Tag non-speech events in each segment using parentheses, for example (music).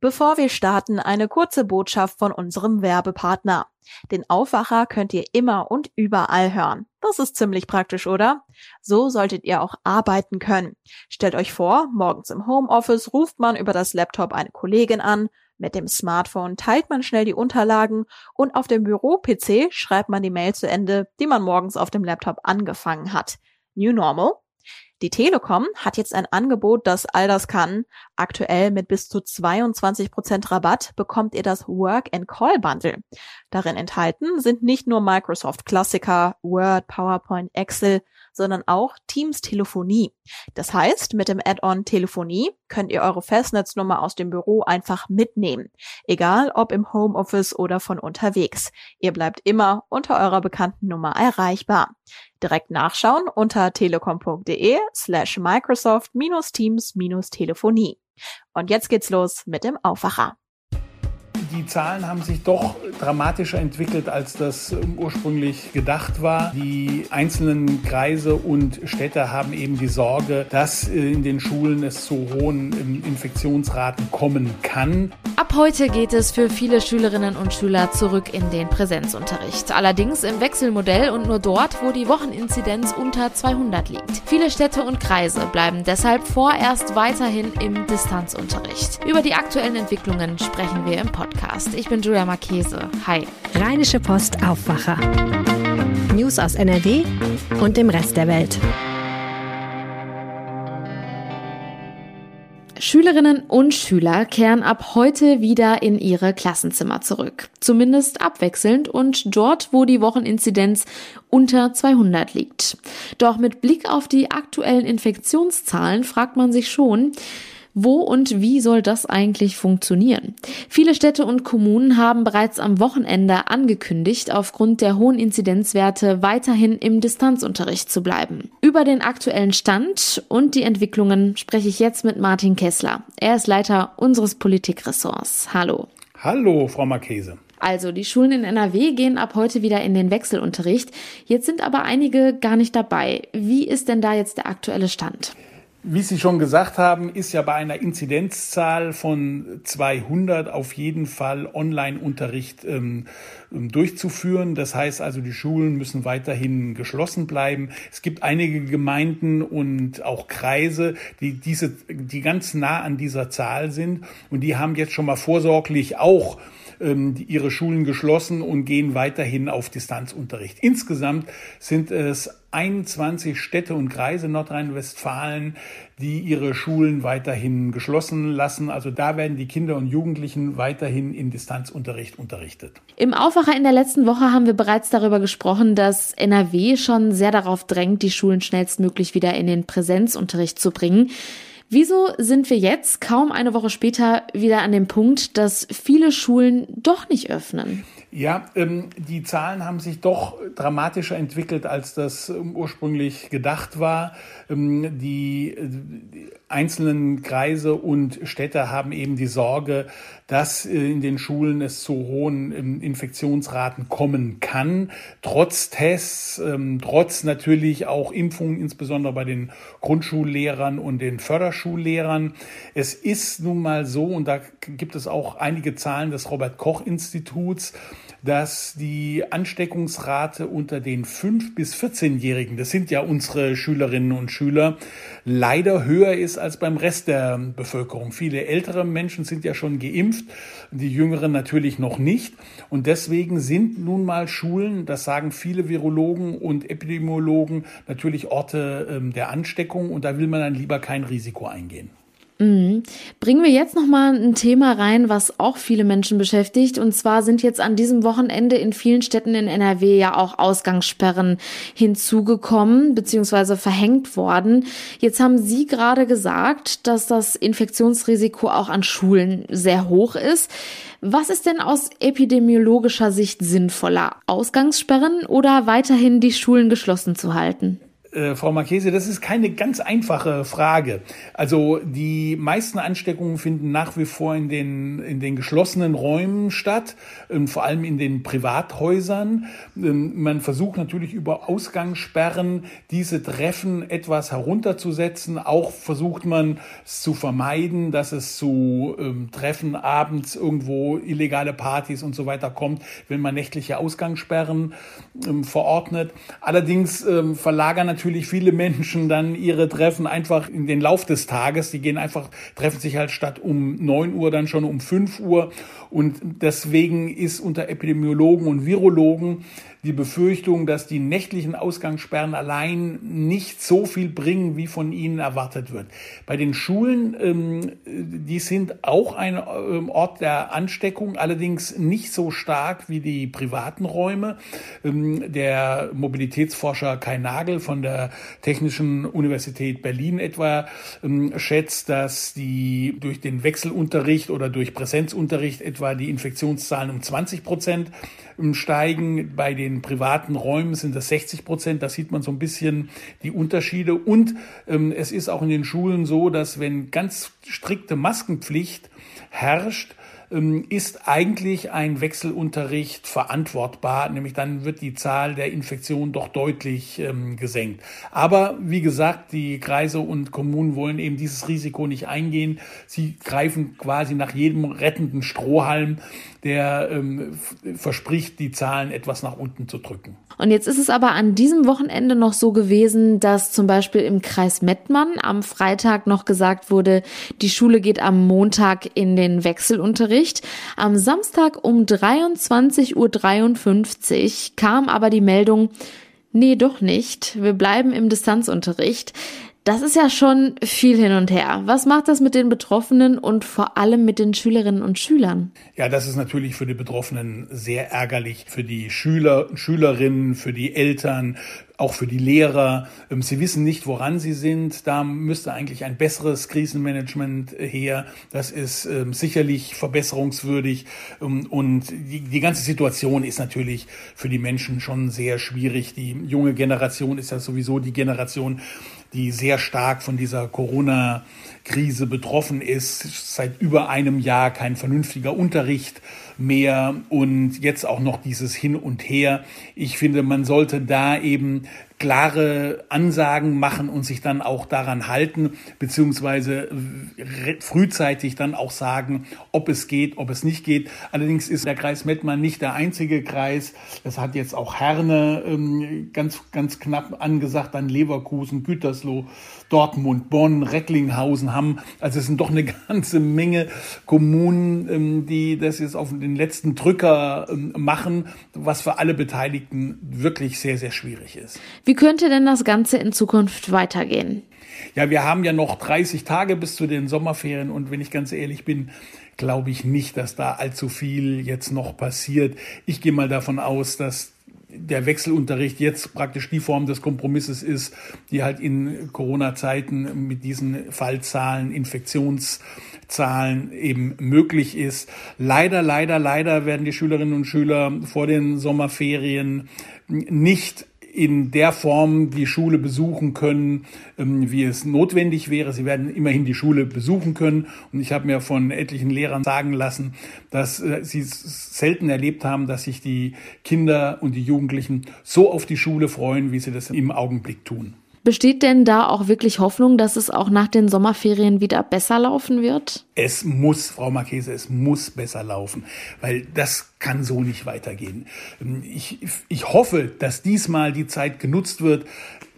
Bevor wir starten, eine kurze Botschaft von unserem Werbepartner. Den Aufwacher könnt ihr immer und überall hören. Das ist ziemlich praktisch, oder? So solltet ihr auch arbeiten können. Stellt euch vor, morgens im Homeoffice ruft man über das Laptop eine Kollegin an, mit dem Smartphone teilt man schnell die Unterlagen und auf dem Büro-PC schreibt man die Mail zu Ende, die man morgens auf dem Laptop angefangen hat. New Normal? Die Telekom hat jetzt ein Angebot, das all das kann. Aktuell mit bis zu 22 Prozent Rabatt bekommt ihr das Work and Call Bundle. Darin enthalten sind nicht nur Microsoft Klassiker, Word, PowerPoint, Excel, sondern auch Teams Telefonie. Das heißt, mit dem Add-on Telefonie könnt ihr eure Festnetznummer aus dem Büro einfach mitnehmen. Egal ob im Homeoffice oder von unterwegs. Ihr bleibt immer unter eurer bekannten Nummer erreichbar. Direkt nachschauen unter telekom.de slash Microsoft Teams Telefonie. Und jetzt geht's los mit dem Aufwacher die Zahlen haben sich doch dramatischer entwickelt, als das ähm, ursprünglich gedacht war. Die einzelnen Kreise und Städte haben eben die Sorge, dass äh, in den Schulen es zu hohen ähm, Infektionsraten kommen kann. Ab heute geht es für viele Schülerinnen und Schüler zurück in den Präsenzunterricht. Allerdings im Wechselmodell und nur dort, wo die Wocheninzidenz unter 200 liegt. Viele Städte und Kreise bleiben deshalb vorerst weiterhin im Distanzunterricht. Über die aktuellen Entwicklungen sprechen wir im Podcast. Podcast. Ich bin Julia Marchese. Hi. Rheinische Post Aufwacher. News aus NRW und dem Rest der Welt. Schülerinnen und Schüler kehren ab heute wieder in ihre Klassenzimmer zurück. Zumindest abwechselnd und dort, wo die Wocheninzidenz unter 200 liegt. Doch mit Blick auf die aktuellen Infektionszahlen fragt man sich schon, wo und wie soll das eigentlich funktionieren? Viele Städte und Kommunen haben bereits am Wochenende angekündigt, aufgrund der hohen Inzidenzwerte weiterhin im Distanzunterricht zu bleiben. Über den aktuellen Stand und die Entwicklungen spreche ich jetzt mit Martin Kessler. Er ist Leiter unseres Politikressorts. Hallo. Hallo, Frau Marchese. Also, die Schulen in NRW gehen ab heute wieder in den Wechselunterricht. Jetzt sind aber einige gar nicht dabei. Wie ist denn da jetzt der aktuelle Stand? Wie Sie schon gesagt haben, ist ja bei einer Inzidenzzahl von 200 auf jeden Fall Online-Unterricht ähm, ähm, durchzuführen. Das heißt also, die Schulen müssen weiterhin geschlossen bleiben. Es gibt einige Gemeinden und auch Kreise, die diese, die ganz nah an dieser Zahl sind und die haben jetzt schon mal vorsorglich auch ihre Schulen geschlossen und gehen weiterhin auf Distanzunterricht. Insgesamt sind es 21 Städte und Kreise Nordrhein-Westfalen, die ihre Schulen weiterhin geschlossen lassen. Also da werden die Kinder und Jugendlichen weiterhin in Distanzunterricht unterrichtet. Im Aufwacher in der letzten Woche haben wir bereits darüber gesprochen, dass NRW schon sehr darauf drängt, die Schulen schnellstmöglich wieder in den Präsenzunterricht zu bringen. Wieso sind wir jetzt, kaum eine Woche später, wieder an dem Punkt, dass viele Schulen doch nicht öffnen? Ja, ähm, die Zahlen haben sich doch dramatischer entwickelt, als das ähm, ursprünglich gedacht war. Ähm, die, äh, die, einzelnen Kreise und Städte haben eben die Sorge, dass äh, in den Schulen es zu hohen ähm, Infektionsraten kommen kann, trotz Tests, ähm, trotz natürlich auch Impfungen, insbesondere bei den Grundschullehrern und den Förderschullehrern. Es ist nun mal so, und da gibt es auch einige Zahlen des Robert Koch Instituts, dass die Ansteckungsrate unter den 5- bis 14-Jährigen, das sind ja unsere Schülerinnen und Schüler, leider höher ist als beim Rest der Bevölkerung. Viele ältere Menschen sind ja schon geimpft, die jüngeren natürlich noch nicht. Und deswegen sind nun mal Schulen, das sagen viele Virologen und Epidemiologen, natürlich Orte ähm, der Ansteckung und da will man dann lieber kein Risiko eingehen. Mhm. Bringen wir jetzt noch mal ein Thema rein, was auch viele Menschen beschäftigt. Und zwar sind jetzt an diesem Wochenende in vielen Städten in NRW ja auch Ausgangssperren hinzugekommen bzw. verhängt worden. Jetzt haben Sie gerade gesagt, dass das Infektionsrisiko auch an Schulen sehr hoch ist. Was ist denn aus epidemiologischer Sicht sinnvoller? Ausgangssperren oder weiterhin die Schulen geschlossen zu halten? Äh, Frau Marchese, das ist keine ganz einfache Frage. Also die meisten Ansteckungen finden nach wie vor in den, in den geschlossenen Räumen statt, ähm, vor allem in den Privathäusern. Ähm, man versucht natürlich über Ausgangssperren diese Treffen etwas herunterzusetzen. Auch versucht man es zu vermeiden, dass es zu ähm, Treffen abends irgendwo illegale Partys und so weiter kommt, wenn man nächtliche Ausgangssperren ähm, verordnet. Allerdings ähm, verlagern natürlich natürlich viele Menschen dann ihre Treffen einfach in den Lauf des Tages. Die gehen einfach, treffen sich halt statt um neun Uhr dann schon um fünf Uhr. Und deswegen ist unter Epidemiologen und Virologen die Befürchtung, dass die nächtlichen Ausgangssperren allein nicht so viel bringen, wie von ihnen erwartet wird. Bei den Schulen, ähm, die sind auch ein ähm, Ort der Ansteckung, allerdings nicht so stark wie die privaten Räume. Ähm, der Mobilitätsforscher Kai Nagel von der Technischen Universität Berlin etwa ähm, schätzt, dass die durch den Wechselunterricht oder durch Präsenzunterricht etwa die Infektionszahlen um 20 Prozent ähm, steigen. Bei den privaten Räumen sind das 60 Prozent. Da sieht man so ein bisschen die Unterschiede. Und ähm, es ist auch in den Schulen so, dass wenn ganz strikte Maskenpflicht herrscht, ähm, ist eigentlich ein Wechselunterricht verantwortbar, nämlich dann wird die Zahl der Infektionen doch deutlich ähm, gesenkt. Aber wie gesagt, die Kreise und Kommunen wollen eben dieses Risiko nicht eingehen. Sie greifen quasi nach jedem rettenden Strohhalm, der ähm, verspricht, die Zahlen etwas nach unten zu drücken. Und jetzt ist es aber an diesem Wochenende noch so gewesen, dass zum Beispiel im Kreis Mettmann am Freitag noch gesagt wurde, die Schule geht am Montag in den Wechselunterricht. Am Samstag um 23.53 Uhr kam aber die Meldung, nee, doch nicht. Wir bleiben im Distanzunterricht. Das ist ja schon viel hin und her. Was macht das mit den Betroffenen und vor allem mit den Schülerinnen und Schülern? Ja, das ist natürlich für die Betroffenen sehr ärgerlich. Für die Schüler, Schülerinnen, für die Eltern, auch für die Lehrer. Ähm, sie wissen nicht, woran sie sind. Da müsste eigentlich ein besseres Krisenmanagement her. Das ist ähm, sicherlich verbesserungswürdig. Ähm, und die, die ganze Situation ist natürlich für die Menschen schon sehr schwierig. Die junge Generation ist ja sowieso die Generation, die sehr stark von dieser Corona-Krise betroffen ist. Seit über einem Jahr kein vernünftiger Unterricht mehr und jetzt auch noch dieses Hin und Her. Ich finde, man sollte da eben klare Ansagen machen und sich dann auch daran halten, beziehungsweise frühzeitig dann auch sagen, ob es geht, ob es nicht geht. Allerdings ist der Kreis Mettmann nicht der einzige Kreis. Das hat jetzt auch Herne ähm, ganz, ganz knapp angesagt, dann Leverkusen, Gütersloh, Dortmund, Bonn, Recklinghausen haben. Also es sind doch eine (laughs) ganze Menge Kommunen, ähm, die das jetzt auf letzten Drücker ähm, machen, was für alle Beteiligten wirklich sehr, sehr schwierig ist. Wie könnte denn das Ganze in Zukunft weitergehen? Ja, wir haben ja noch 30 Tage bis zu den Sommerferien und wenn ich ganz ehrlich bin, glaube ich nicht, dass da allzu viel jetzt noch passiert. Ich gehe mal davon aus, dass der Wechselunterricht jetzt praktisch die Form des Kompromisses ist, die halt in Corona-Zeiten mit diesen Fallzahlen, Infektionszahlen eben möglich ist. Leider, leider, leider werden die Schülerinnen und Schüler vor den Sommerferien nicht in der Form die Schule besuchen können, ähm, wie es notwendig wäre. Sie werden immerhin die Schule besuchen können. Und ich habe mir von etlichen Lehrern sagen lassen, dass äh, sie selten erlebt haben, dass sich die Kinder und die Jugendlichen so auf die Schule freuen, wie sie das im Augenblick tun. Besteht denn da auch wirklich Hoffnung, dass es auch nach den Sommerferien wieder besser laufen wird? Es muss, Frau Marchese, es muss besser laufen, weil das kann so nicht weitergehen. Ich, ich hoffe, dass diesmal die Zeit genutzt wird,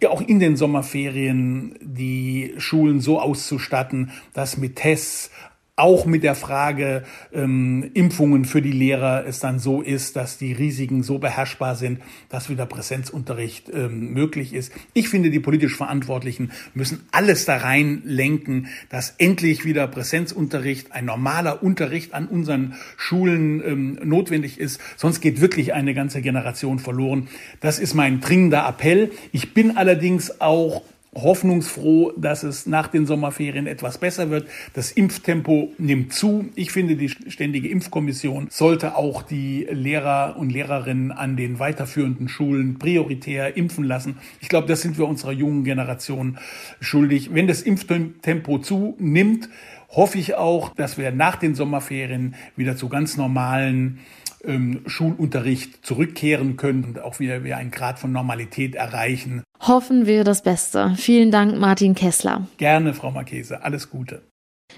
auch in den Sommerferien die Schulen so auszustatten, dass mit Tests auch mit der Frage ähm, Impfungen für die Lehrer es dann so ist, dass die Risiken so beherrschbar sind, dass wieder Präsenzunterricht ähm, möglich ist. Ich finde, die politisch Verantwortlichen müssen alles da rein lenken, dass endlich wieder Präsenzunterricht, ein normaler Unterricht an unseren Schulen ähm, notwendig ist. Sonst geht wirklich eine ganze Generation verloren. Das ist mein dringender Appell. Ich bin allerdings auch hoffnungsfroh, dass es nach den Sommerferien etwas besser wird. Das Impftempo nimmt zu. Ich finde, die Ständige Impfkommission sollte auch die Lehrer und Lehrerinnen an den weiterführenden Schulen prioritär impfen lassen. Ich glaube, das sind wir unserer jungen Generation schuldig. Wenn das Impftempo zunimmt, hoffe ich auch, dass wir nach den Sommerferien wieder zu ganz normalen ähm, Schulunterricht zurückkehren können und auch wieder, wieder einen Grad von Normalität erreichen. Hoffen wir das Beste. Vielen Dank, Martin Kessler. Gerne, Frau Marchese. Alles Gute.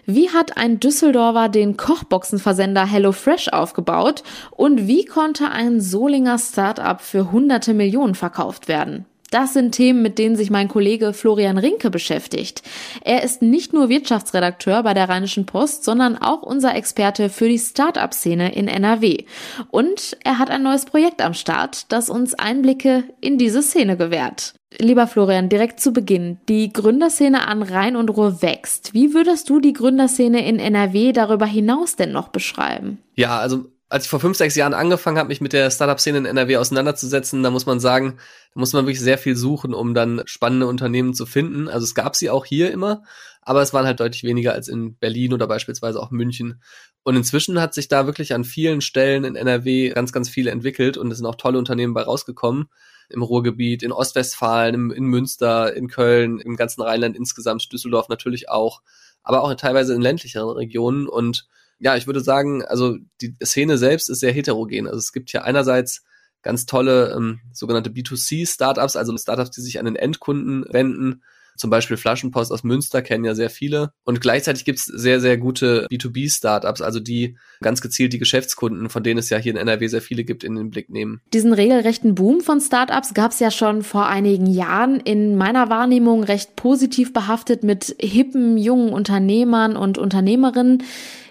Wie hat ein Düsseldorfer den Kochboxenversender HelloFresh aufgebaut und wie konnte ein Solinger Startup für hunderte Millionen verkauft werden? Das sind Themen, mit denen sich mein Kollege Florian Rinke beschäftigt. Er ist nicht nur Wirtschaftsredakteur bei der Rheinischen Post, sondern auch unser Experte für die Start-up-Szene in NRW. Und er hat ein neues Projekt am Start, das uns Einblicke in diese Szene gewährt. Lieber Florian, direkt zu Beginn. Die Gründerszene an Rhein und Ruhr wächst. Wie würdest du die Gründerszene in NRW darüber hinaus denn noch beschreiben? Ja, also als ich vor fünf, sechs Jahren angefangen habe, mich mit der Startup-Szene in NRW auseinanderzusetzen, da muss man sagen, da muss man wirklich sehr viel suchen, um dann spannende Unternehmen zu finden. Also es gab sie auch hier immer, aber es waren halt deutlich weniger als in Berlin oder beispielsweise auch München. Und inzwischen hat sich da wirklich an vielen Stellen in NRW ganz, ganz viele entwickelt und es sind auch tolle Unternehmen bei rausgekommen. Im Ruhrgebiet, in Ostwestfalen, in Münster, in Köln, im ganzen Rheinland insgesamt, Düsseldorf natürlich auch, aber auch teilweise in ländlicheren Regionen und ja, ich würde sagen, also die Szene selbst ist sehr heterogen. Also es gibt hier einerseits ganz tolle ähm, sogenannte B2C-Startups, also Startups, die sich an den Endkunden wenden. Zum Beispiel Flaschenpost aus Münster kennen ja sehr viele. Und gleichzeitig gibt's sehr, sehr gute B2B-Startups, also die ganz gezielt die Geschäftskunden, von denen es ja hier in NRW sehr viele gibt, in den Blick nehmen. Diesen regelrechten Boom von Startups gab's ja schon vor einigen Jahren. In meiner Wahrnehmung recht positiv behaftet mit hippen, jungen Unternehmern und Unternehmerinnen.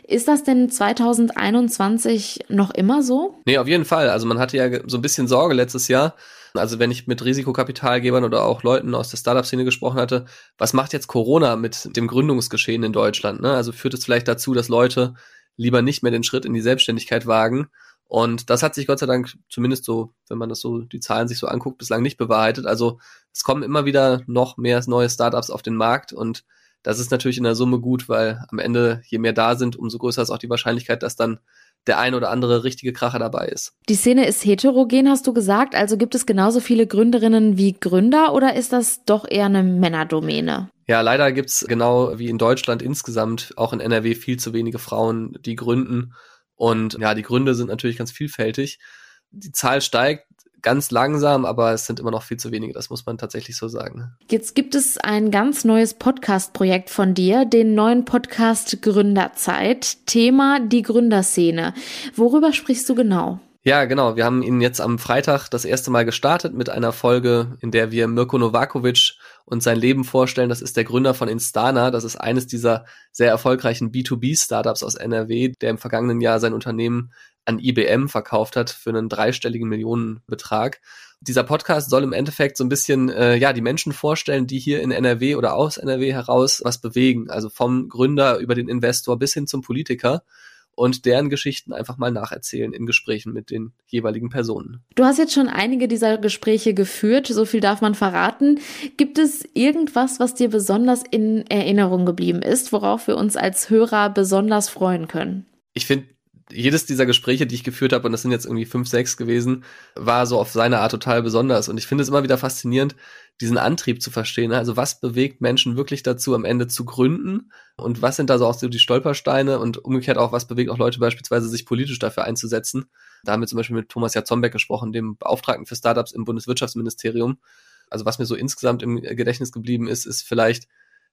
Ist das denn 2021 noch immer so? Nee, auf jeden Fall. Also man hatte ja so ein bisschen Sorge letztes Jahr. Also wenn ich mit Risikokapitalgebern oder auch Leuten aus der Startup-Szene gesprochen hatte, was macht jetzt Corona mit dem Gründungsgeschehen in Deutschland? Ne? Also führt es vielleicht dazu, dass Leute lieber nicht mehr den Schritt in die Selbstständigkeit wagen? Und das hat sich Gott sei Dank zumindest so, wenn man das so, die Zahlen sich so anguckt, bislang nicht bewahrheitet. Also es kommen immer wieder noch mehr neue Startups auf den Markt und das ist natürlich in der Summe gut, weil am Ende, je mehr da sind, umso größer ist auch die Wahrscheinlichkeit, dass dann der ein oder andere richtige Kracher dabei ist. Die Szene ist heterogen, hast du gesagt. Also gibt es genauso viele Gründerinnen wie Gründer oder ist das doch eher eine Männerdomäne? Ja, leider gibt's genau wie in Deutschland insgesamt auch in NRW viel zu wenige Frauen, die gründen. Und ja, die Gründe sind natürlich ganz vielfältig. Die Zahl steigt ganz langsam, aber es sind immer noch viel zu wenige, das muss man tatsächlich so sagen. Jetzt gibt es ein ganz neues Podcast-Projekt von dir, den neuen Podcast Gründerzeit. Thema die Gründerszene. Worüber sprichst du genau? Ja, genau. Wir haben ihn jetzt am Freitag das erste Mal gestartet mit einer Folge, in der wir Mirko Novakovic und sein Leben vorstellen. Das ist der Gründer von Instana. Das ist eines dieser sehr erfolgreichen B2B-Startups aus NRW, der im vergangenen Jahr sein Unternehmen an IBM verkauft hat für einen dreistelligen Millionenbetrag. Dieser Podcast soll im Endeffekt so ein bisschen äh, ja die Menschen vorstellen, die hier in NRW oder aus NRW heraus was bewegen. Also vom Gründer über den Investor bis hin zum Politiker und deren Geschichten einfach mal nacherzählen in Gesprächen mit den jeweiligen Personen. Du hast jetzt schon einige dieser Gespräche geführt, so viel darf man verraten. Gibt es irgendwas, was dir besonders in Erinnerung geblieben ist, worauf wir uns als Hörer besonders freuen können? Ich finde jedes dieser Gespräche, die ich geführt habe, und das sind jetzt irgendwie fünf, sechs gewesen, war so auf seine Art total besonders. Und ich finde es immer wieder faszinierend, diesen Antrieb zu verstehen. Also was bewegt Menschen wirklich dazu, am Ende zu gründen? Und was sind da so auch so die Stolpersteine? Und umgekehrt auch, was bewegt auch Leute beispielsweise, sich politisch dafür einzusetzen? Da haben wir zum Beispiel mit Thomas Jatzombeck gesprochen, dem Beauftragten für Startups im Bundeswirtschaftsministerium. Also was mir so insgesamt im Gedächtnis geblieben ist, ist vielleicht,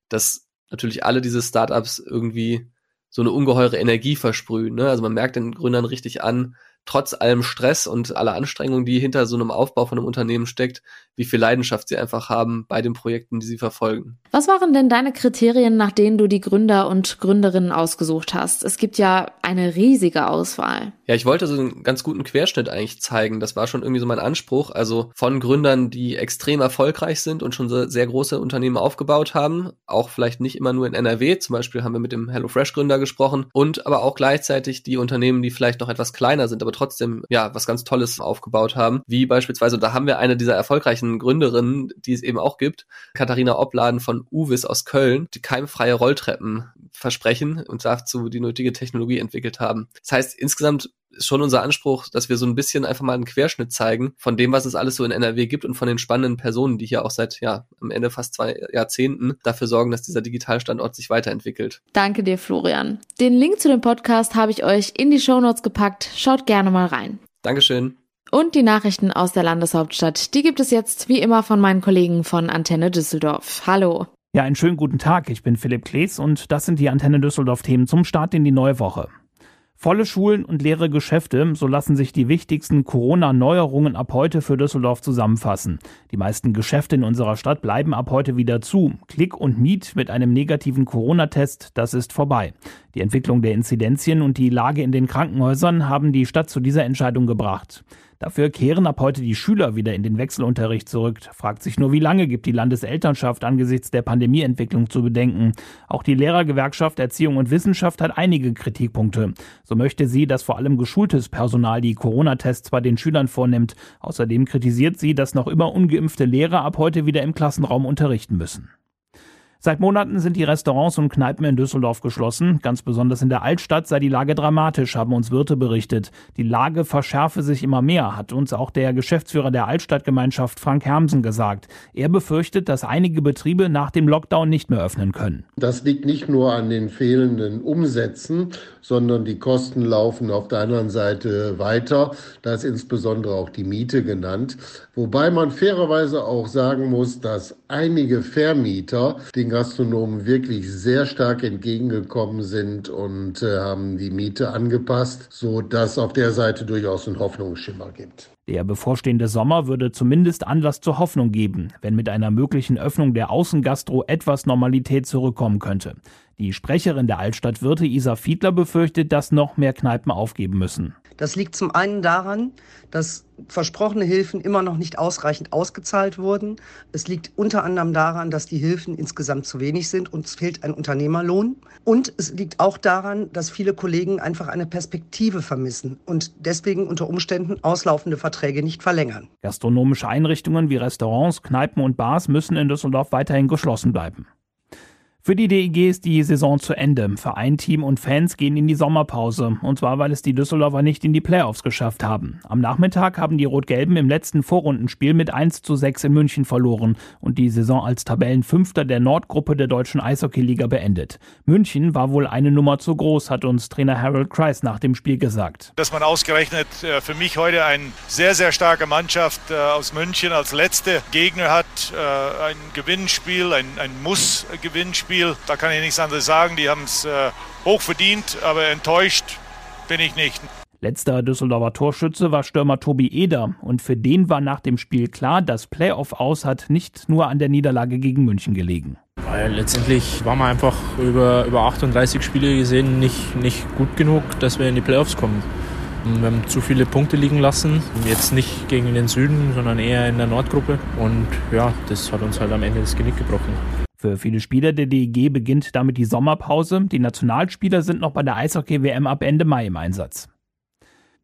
dass natürlich alle diese Startups irgendwie so eine ungeheure Energie versprühen. Ne? Also man merkt den Gründern richtig an, trotz allem Stress und aller Anstrengungen, die hinter so einem Aufbau von einem Unternehmen steckt, wie viel Leidenschaft sie einfach haben bei den Projekten, die sie verfolgen. Was waren denn deine Kriterien, nach denen du die Gründer und Gründerinnen ausgesucht hast? Es gibt ja eine riesige Auswahl. Ja, ich wollte so einen ganz guten Querschnitt eigentlich zeigen. Das war schon irgendwie so mein Anspruch. Also von Gründern, die extrem erfolgreich sind und schon so sehr große Unternehmen aufgebaut haben. Auch vielleicht nicht immer nur in NRW. Zum Beispiel haben wir mit dem HelloFresh Gründer gesprochen. Und aber auch gleichzeitig die Unternehmen, die vielleicht noch etwas kleiner sind, aber aber trotzdem ja was ganz Tolles aufgebaut haben. Wie beispielsweise, da haben wir eine dieser erfolgreichen Gründerinnen, die es eben auch gibt, Katharina Obladen von Uvis aus Köln, die keimfreie Rolltreppen versprechen und dazu die nötige Technologie entwickelt haben. Das heißt, insgesamt ist schon unser Anspruch, dass wir so ein bisschen einfach mal einen Querschnitt zeigen von dem, was es alles so in NRW gibt und von den spannenden Personen, die hier auch seit, ja, am Ende fast zwei Jahrzehnten dafür sorgen, dass dieser Digitalstandort sich weiterentwickelt. Danke dir, Florian. Den Link zu dem Podcast habe ich euch in die Shownotes gepackt. Schaut gerne mal rein. Dankeschön. Und die Nachrichten aus der Landeshauptstadt, die gibt es jetzt wie immer von meinen Kollegen von Antenne Düsseldorf. Hallo. Ja, einen schönen guten Tag. Ich bin Philipp Klees und das sind die Antenne Düsseldorf Themen zum Start in die neue Woche. Volle Schulen und leere Geschäfte, so lassen sich die wichtigsten Corona-Neuerungen ab heute für Düsseldorf zusammenfassen. Die meisten Geschäfte in unserer Stadt bleiben ab heute wieder zu. Klick und Miet mit einem negativen Corona-Test, das ist vorbei. Die Entwicklung der Inzidenzien und die Lage in den Krankenhäusern haben die Stadt zu dieser Entscheidung gebracht. Dafür kehren ab heute die Schüler wieder in den Wechselunterricht zurück. Fragt sich nur, wie lange gibt die Landeselternschaft angesichts der Pandemieentwicklung zu bedenken. Auch die Lehrergewerkschaft Erziehung und Wissenschaft hat einige Kritikpunkte. So möchte sie, dass vor allem geschultes Personal die Corona-Tests bei den Schülern vornimmt. Außerdem kritisiert sie, dass noch immer ungeimpfte Lehrer ab heute wieder im Klassenraum unterrichten müssen. Seit Monaten sind die Restaurants und Kneipen in Düsseldorf geschlossen. Ganz besonders in der Altstadt sei die Lage dramatisch, haben uns Wirte berichtet. Die Lage verschärfe sich immer mehr, hat uns auch der Geschäftsführer der Altstadtgemeinschaft Frank Hermsen gesagt. Er befürchtet, dass einige Betriebe nach dem Lockdown nicht mehr öffnen können. Das liegt nicht nur an den fehlenden Umsätzen, sondern die Kosten laufen auf der anderen Seite weiter. Da ist insbesondere auch die Miete genannt. Wobei man fairerweise auch sagen muss, dass einige Vermieter den Gastronomen wirklich sehr stark entgegengekommen sind und äh, haben die Miete angepasst, so dass auf der Seite durchaus ein Hoffnungsschimmer gibt. Der bevorstehende Sommer würde zumindest Anlass zur Hoffnung geben, wenn mit einer möglichen Öffnung der Außengastro etwas Normalität zurückkommen könnte. Die Sprecherin der Altstadtwirte Isa Fiedler befürchtet, dass noch mehr Kneipen aufgeben müssen. Das liegt zum einen daran, dass versprochene Hilfen immer noch nicht ausreichend ausgezahlt wurden. Es liegt unter anderem daran, dass die Hilfen insgesamt zu wenig sind und es fehlt ein Unternehmerlohn. Und es liegt auch daran, dass viele Kollegen einfach eine Perspektive vermissen und deswegen unter Umständen auslaufende Verträge nicht verlängern. Gastronomische Einrichtungen wie Restaurants, Kneipen und Bars müssen in Düsseldorf weiterhin geschlossen bleiben. Für die DEG ist die Saison zu Ende. Verein, Team und Fans gehen in die Sommerpause. Und zwar, weil es die Düsseldorfer nicht in die Playoffs geschafft haben. Am Nachmittag haben die Rot-Gelben im letzten Vorrundenspiel mit 1 zu 6 in München verloren und die Saison als Tabellenfünfter der Nordgruppe der deutschen Eishockeyliga beendet. München war wohl eine Nummer zu groß, hat uns Trainer Harold Kreis nach dem Spiel gesagt. Dass man ausgerechnet äh, für mich heute eine sehr, sehr starke Mannschaft äh, aus München als letzte Gegner hat, äh, ein Gewinnspiel, ein, ein Muss-Gewinnspiel Spiel. Da kann ich nichts anderes sagen. Die haben es äh, hoch verdient, aber enttäuscht bin ich nicht. Letzter Düsseldorfer Torschütze war Stürmer Tobi Eder und für den war nach dem Spiel klar, das Playoff aus hat nicht nur an der Niederlage gegen München gelegen. Weil letztendlich waren wir einfach über, über 38 Spiele gesehen nicht, nicht gut genug, dass wir in die Playoffs kommen. Wir haben zu viele Punkte liegen lassen, jetzt nicht gegen den Süden, sondern eher in der Nordgruppe und ja, das hat uns halt am Ende das Genick gebrochen. Für viele Spieler der DEG beginnt damit die Sommerpause. Die Nationalspieler sind noch bei der Eishockey-WM ab Ende Mai im Einsatz.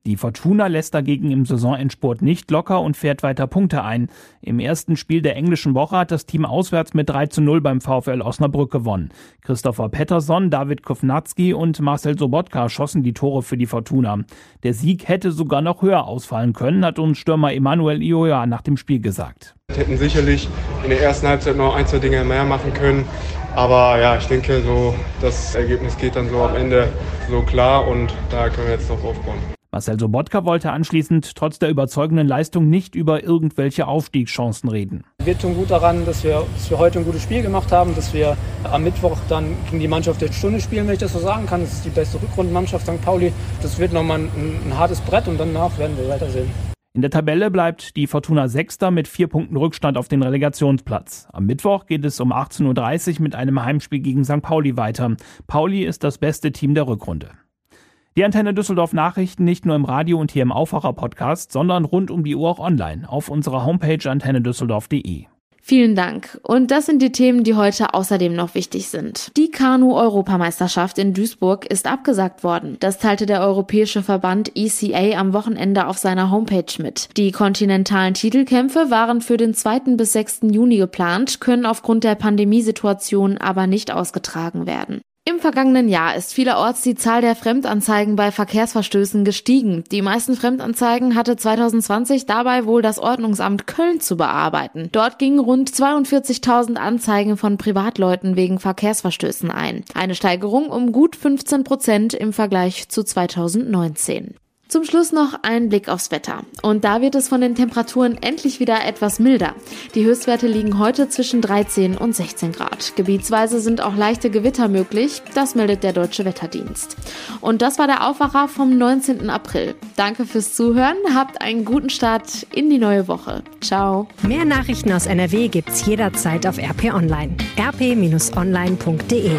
Die Fortuna lässt dagegen im Saisonendsport nicht locker und fährt weiter Punkte ein. Im ersten Spiel der englischen Woche hat das Team auswärts mit 3 zu 0 beim VfL Osnabrück gewonnen. Christopher Pettersson, David Kovnatski und Marcel Sobotka schossen die Tore für die Fortuna. Der Sieg hätte sogar noch höher ausfallen können, hat uns Stürmer Emanuel Ioja nach dem Spiel gesagt. Wir hätten sicherlich in der ersten Halbzeit noch ein, zwei Dinge mehr machen können. Aber ja, ich denke, so das Ergebnis geht dann so am Ende so klar und da können wir jetzt noch aufbauen. Marcel Sobotka wollte anschließend trotz der überzeugenden Leistung nicht über irgendwelche Aufstiegschancen reden. Wir tun gut daran, dass wir, dass wir heute ein gutes Spiel gemacht haben, dass wir am Mittwoch dann gegen die Mannschaft der Stunde spielen, wenn ich das so sagen kann. Das ist die beste Rückrundenmannschaft St. Pauli. Das wird nochmal ein, ein hartes Brett und danach werden wir weitersehen. In der Tabelle bleibt die Fortuna Sechster mit vier Punkten Rückstand auf den Relegationsplatz. Am Mittwoch geht es um 18.30 Uhr mit einem Heimspiel gegen St. Pauli weiter. Pauli ist das beste Team der Rückrunde. Die Antenne Düsseldorf Nachrichten nicht nur im Radio und hier im Aufwacher Podcast, sondern rund um die Uhr auch online auf unserer Homepage antennedüsseldorf.de. Vielen Dank. Und das sind die Themen, die heute außerdem noch wichtig sind. Die Kanu-Europameisterschaft in Duisburg ist abgesagt worden. Das teilte der europäische Verband ECA am Wochenende auf seiner Homepage mit. Die kontinentalen Titelkämpfe waren für den 2. bis 6. Juni geplant, können aufgrund der Pandemiesituation aber nicht ausgetragen werden. Im vergangenen Jahr ist vielerorts die Zahl der Fremdanzeigen bei Verkehrsverstößen gestiegen. Die meisten Fremdanzeigen hatte 2020 dabei wohl das Ordnungsamt Köln zu bearbeiten. Dort gingen rund 42.000 Anzeigen von Privatleuten wegen Verkehrsverstößen ein. Eine Steigerung um gut 15 Prozent im Vergleich zu 2019. Zum Schluss noch ein Blick aufs Wetter. Und da wird es von den Temperaturen endlich wieder etwas milder. Die Höchstwerte liegen heute zwischen 13 und 16 Grad. Gebietsweise sind auch leichte Gewitter möglich. Das meldet der Deutsche Wetterdienst. Und das war der Aufwacher vom 19. April. Danke fürs Zuhören. Habt einen guten Start in die neue Woche. Ciao. Mehr Nachrichten aus NRW gibt's jederzeit auf RP Online. rp-online.de